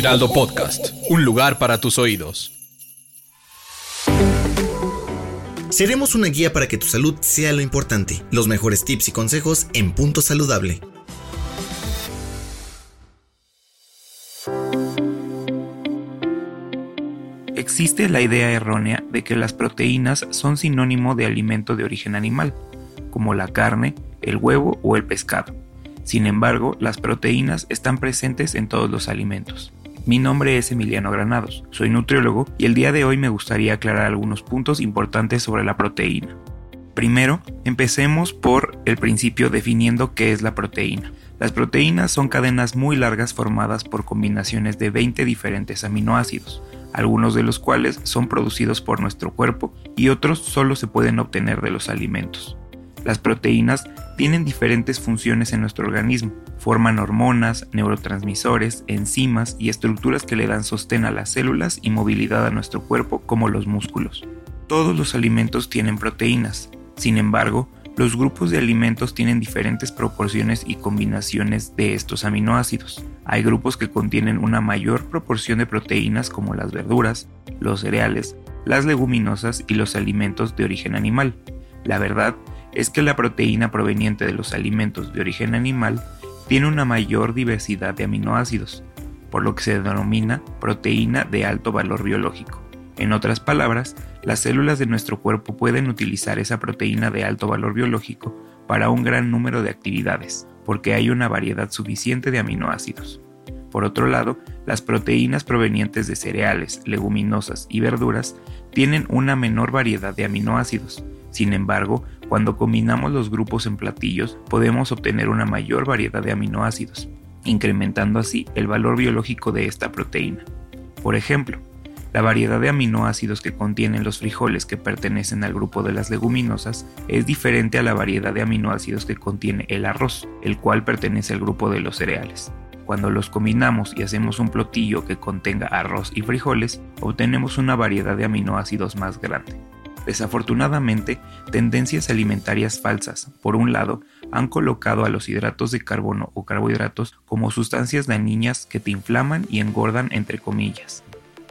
Heraldo Podcast, un lugar para tus oídos. Seremos una guía para que tu salud sea lo importante. Los mejores tips y consejos en Punto Saludable. Existe la idea errónea de que las proteínas son sinónimo de alimento de origen animal, como la carne, el huevo o el pescado. Sin embargo, las proteínas están presentes en todos los alimentos. Mi nombre es Emiliano Granados, soy nutriólogo y el día de hoy me gustaría aclarar algunos puntos importantes sobre la proteína. Primero, empecemos por el principio definiendo qué es la proteína. Las proteínas son cadenas muy largas formadas por combinaciones de 20 diferentes aminoácidos, algunos de los cuales son producidos por nuestro cuerpo y otros solo se pueden obtener de los alimentos. Las proteínas tienen diferentes funciones en nuestro organismo, forman hormonas, neurotransmisores, enzimas y estructuras que le dan sostén a las células y movilidad a nuestro cuerpo como los músculos. Todos los alimentos tienen proteínas, sin embargo, los grupos de alimentos tienen diferentes proporciones y combinaciones de estos aminoácidos. Hay grupos que contienen una mayor proporción de proteínas como las verduras, los cereales, las leguminosas y los alimentos de origen animal. La verdad es que la proteína proveniente de los alimentos de origen animal tiene una mayor diversidad de aminoácidos, por lo que se denomina proteína de alto valor biológico. En otras palabras, las células de nuestro cuerpo pueden utilizar esa proteína de alto valor biológico para un gran número de actividades, porque hay una variedad suficiente de aminoácidos. Por otro lado, las proteínas provenientes de cereales, leguminosas y verduras tienen una menor variedad de aminoácidos. Sin embargo, cuando combinamos los grupos en platillos, podemos obtener una mayor variedad de aminoácidos, incrementando así el valor biológico de esta proteína. Por ejemplo, la variedad de aminoácidos que contienen los frijoles que pertenecen al grupo de las leguminosas es diferente a la variedad de aminoácidos que contiene el arroz, el cual pertenece al grupo de los cereales. Cuando los combinamos y hacemos un platillo que contenga arroz y frijoles, obtenemos una variedad de aminoácidos más grande. Desafortunadamente, tendencias alimentarias falsas, por un lado, han colocado a los hidratos de carbono o carbohidratos como sustancias dañinas que te inflaman y engordan entre comillas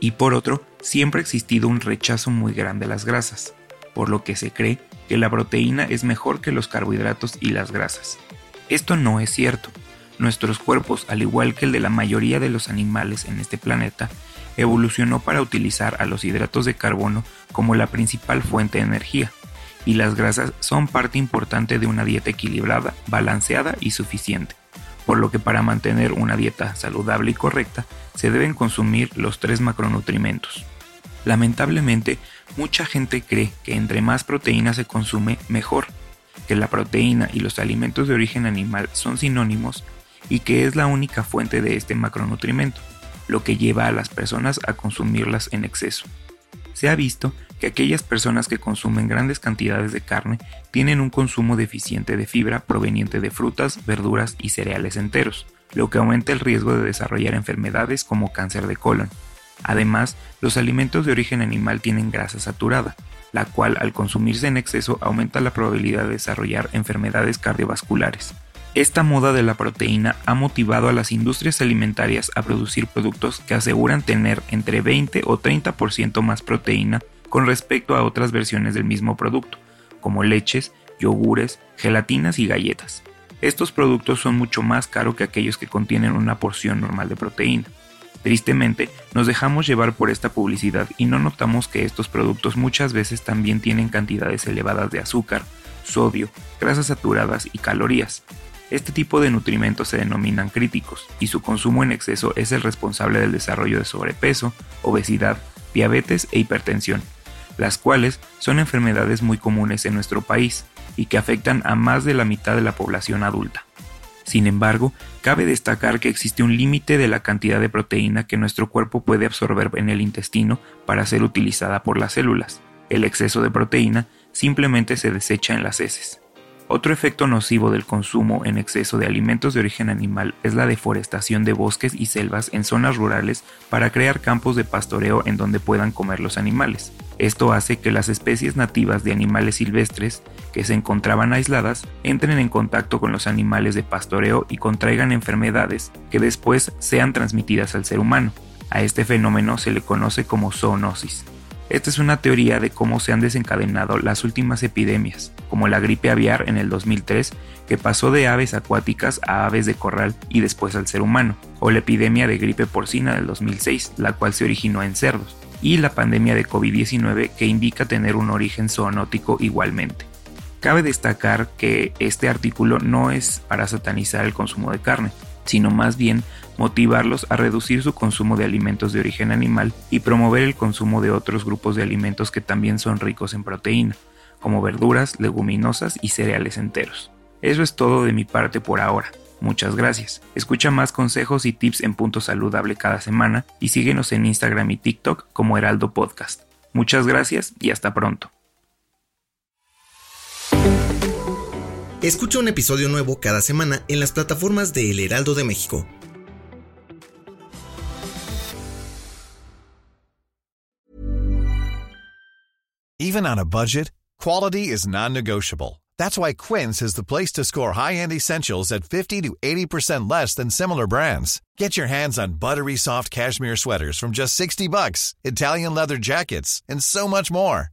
y por otro, siempre ha existido un rechazo muy grande a las grasas, por lo que se cree que la proteína es mejor que los carbohidratos y las grasas. Esto no es cierto. Nuestros cuerpos, al igual que el de la mayoría de los animales en este planeta, evolucionó para utilizar a los hidratos de carbono como la principal fuente de energía, y las grasas son parte importante de una dieta equilibrada, balanceada y suficiente por lo que para mantener una dieta saludable y correcta se deben consumir los tres macronutrimentos. Lamentablemente, mucha gente cree que entre más proteína se consume, mejor, que la proteína y los alimentos de origen animal son sinónimos y que es la única fuente de este macronutrimento, lo que lleva a las personas a consumirlas en exceso. Se ha visto que aquellas personas que consumen grandes cantidades de carne tienen un consumo deficiente de fibra proveniente de frutas, verduras y cereales enteros, lo que aumenta el riesgo de desarrollar enfermedades como cáncer de colon. Además, los alimentos de origen animal tienen grasa saturada, la cual al consumirse en exceso aumenta la probabilidad de desarrollar enfermedades cardiovasculares. Esta moda de la proteína ha motivado a las industrias alimentarias a producir productos que aseguran tener entre 20 o 30% más proteína con respecto a otras versiones del mismo producto, como leches, yogures, gelatinas y galletas. Estos productos son mucho más caros que aquellos que contienen una porción normal de proteína. Tristemente, nos dejamos llevar por esta publicidad y no notamos que estos productos muchas veces también tienen cantidades elevadas de azúcar, sodio, grasas saturadas y calorías. Este tipo de nutrimentos se denominan críticos y su consumo en exceso es el responsable del desarrollo de sobrepeso, obesidad, diabetes e hipertensión las cuales son enfermedades muy comunes en nuestro país y que afectan a más de la mitad de la población adulta. Sin embargo, cabe destacar que existe un límite de la cantidad de proteína que nuestro cuerpo puede absorber en el intestino para ser utilizada por las células. El exceso de proteína simplemente se desecha en las heces. Otro efecto nocivo del consumo en exceso de alimentos de origen animal es la deforestación de bosques y selvas en zonas rurales para crear campos de pastoreo en donde puedan comer los animales. Esto hace que las especies nativas de animales silvestres que se encontraban aisladas entren en contacto con los animales de pastoreo y contraigan enfermedades que después sean transmitidas al ser humano. A este fenómeno se le conoce como zoonosis. Esta es una teoría de cómo se han desencadenado las últimas epidemias, como la gripe aviar en el 2003, que pasó de aves acuáticas a aves de corral y después al ser humano, o la epidemia de gripe porcina del 2006, la cual se originó en cerdos, y la pandemia de COVID-19 que indica tener un origen zoonótico igualmente. Cabe destacar que este artículo no es para satanizar el consumo de carne, sino más bien motivarlos a reducir su consumo de alimentos de origen animal y promover el consumo de otros grupos de alimentos que también son ricos en proteína, como verduras, leguminosas y cereales enteros. Eso es todo de mi parte por ahora. Muchas gracias. Escucha más consejos y tips en Punto Saludable cada semana y síguenos en Instagram y TikTok como Heraldo Podcast. Muchas gracias y hasta pronto. Escucha un episodio nuevo cada semana en las plataformas de El Heraldo de México Even on a budget, quality is non-negotiable. That's why Quince is the place to score high-end essentials at 50 to 80% less than similar brands. Get your hands on buttery soft cashmere sweaters from just 60 bucks, Italian leather jackets, and so much more.